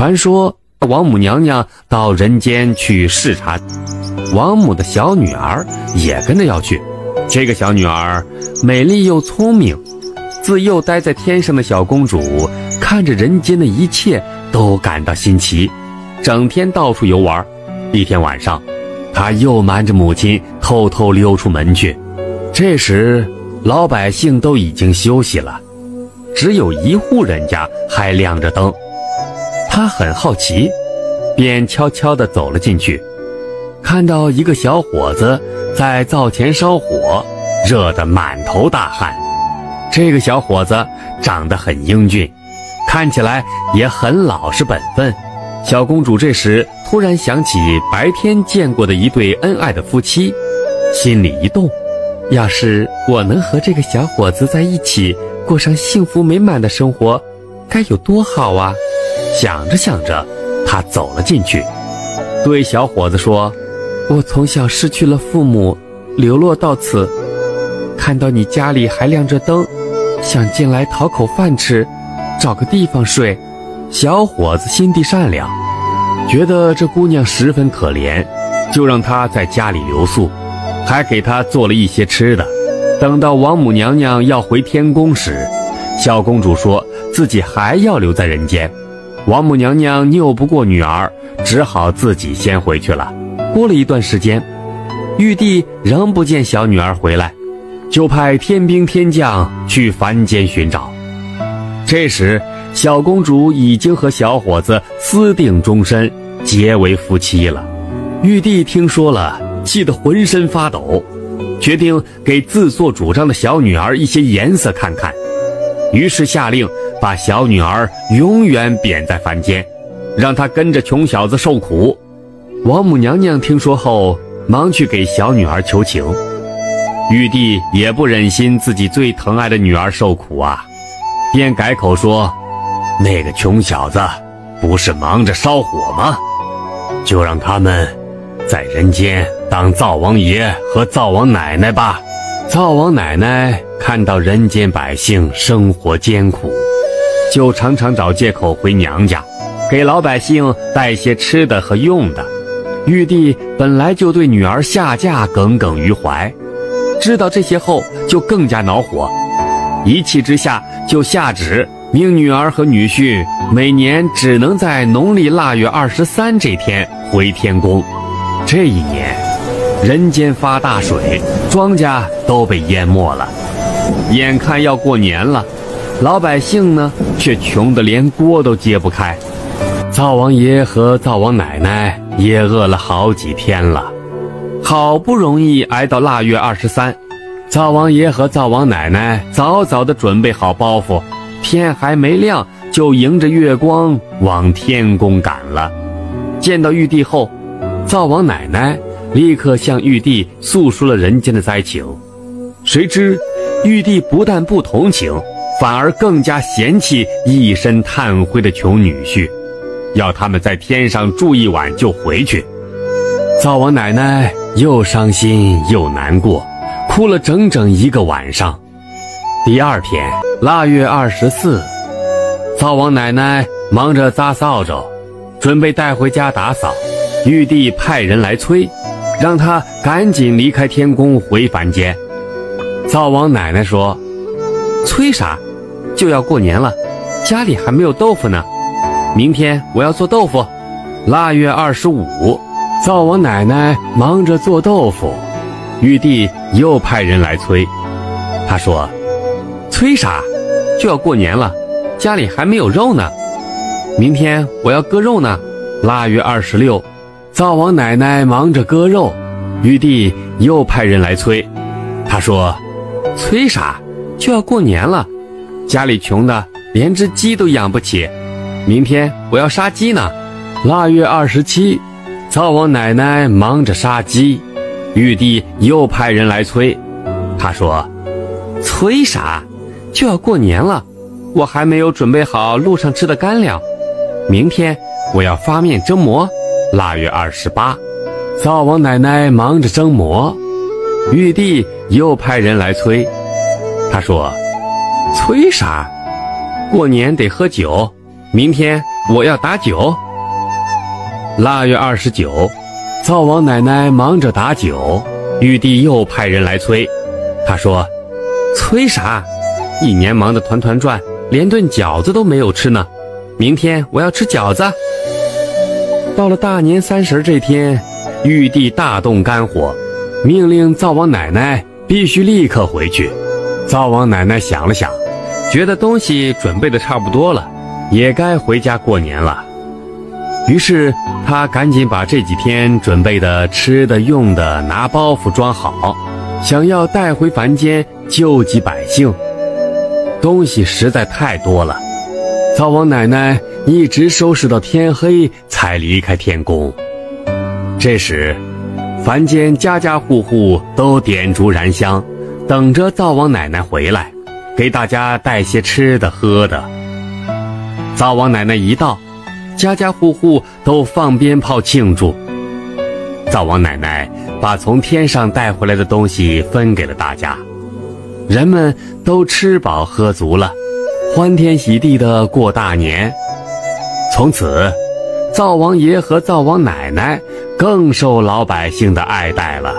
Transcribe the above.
传说王母娘娘到人间去视察，王母的小女儿也跟着要去。这个小女儿美丽又聪明，自幼待在天上的小公主看着人间的一切都感到新奇，整天到处游玩。一天晚上，她又瞒着母亲偷偷溜出门去。这时，老百姓都已经休息了，只有一户人家还亮着灯。她很好奇，便悄悄地走了进去，看到一个小伙子。在灶前烧火，热得满头大汗。这个小伙子长得很英俊，看起来也很老实本分。小公主这时突然想起白天见过的一对恩爱的夫妻，心里一动，要是我能和这个小伙子在一起，过上幸福美满的生活，该有多好啊！想着想着，他走了进去，对小伙子说。我从小失去了父母，流落到此，看到你家里还亮着灯，想进来讨口饭吃，找个地方睡。小伙子心地善良，觉得这姑娘十分可怜，就让她在家里留宿，还给她做了一些吃的。等到王母娘娘要回天宫时，小公主说自己还要留在人间。王母娘娘拗不过女儿，只好自己先回去了。过了一段时间，玉帝仍不见小女儿回来，就派天兵天将去凡间寻找。这时，小公主已经和小伙子私定终身，结为夫妻了。玉帝听说了，气得浑身发抖，决定给自作主张的小女儿一些颜色看看，于是下令把小女儿永远贬在凡间，让她跟着穷小子受苦。王母娘娘听说后，忙去给小女儿求情。玉帝也不忍心自己最疼爱的女儿受苦啊，便改口说：“那个穷小子不是忙着烧火吗？就让他们在人间当灶王爷和灶王奶奶吧。灶王奶奶看到人间百姓生活艰苦，就常常找借口回娘家，给老百姓带些吃的和用的。”玉帝本来就对女儿下嫁耿耿于怀，知道这些后就更加恼火，一气之下就下旨命女儿和女婿每年只能在农历腊月二十三这天回天宫。这一年，人间发大水，庄稼都被淹没了，眼看要过年了，老百姓呢却穷得连锅都揭不开。灶王爷和灶王奶奶也饿了好几天了，好不容易挨到腊月二十三，灶王爷和灶王奶奶早早的准备好包袱，天还没亮就迎着月光往天宫赶了。见到玉帝后，灶王奶奶立刻向玉帝诉说了人间的灾情，谁知玉帝不但不同情，反而更加嫌弃一身炭灰的穷女婿。要他们在天上住一晚就回去。灶王奶奶又伤心又难过，哭了整整一个晚上。第二天，腊月二十四，灶王奶奶忙着扎扫帚，准备带回家打扫。玉帝派人来催，让他赶紧离开天宫回凡间。灶王奶奶说：“催啥？就要过年了，家里还没有豆腐呢。”明天我要做豆腐，腊月二十五，灶王奶奶忙着做豆腐，玉帝又派人来催。他说：“催啥？就要过年了，家里还没有肉呢。明天我要割肉呢。”腊月二十六，灶王奶奶忙着割肉，玉帝又派人来催。他说：“催啥？就要过年了，家里穷的连只鸡都养不起。”明天我要杀鸡呢，腊月二十七，灶王奶奶忙着杀鸡，玉帝又派人来催。他说：“催啥？就要过年了，我还没有准备好路上吃的干粮。明天我要发面蒸馍。”腊月二十八，灶王奶奶忙着蒸馍，玉帝又派人来催。他说：“催啥？过年得喝酒。”明天我要打酒。腊月二十九，灶王奶奶忙着打酒，玉帝又派人来催。他说：“催啥？一年忙得团团转，连顿饺子都没有吃呢。明天我要吃饺子。”到了大年三十这天，玉帝大动肝火，命令灶王奶奶必须立刻回去。灶王奶奶想了想，觉得东西准备的差不多了，也该回家过年了。于是他赶紧把这几天准备的吃的用的拿包袱装好，想要带回凡间救济百姓。东西实在太多了，灶王奶奶一直收拾到天黑才离开天宫。这时，凡间家家户户都点烛燃香。等着灶王奶奶回来，给大家带些吃的喝的。灶王奶奶一到，家家户户都放鞭炮庆祝。灶王奶奶把从天上带回来的东西分给了大家，人们都吃饱喝足了，欢天喜地的过大年。从此，灶王爷和灶王奶奶更受老百姓的爱戴了。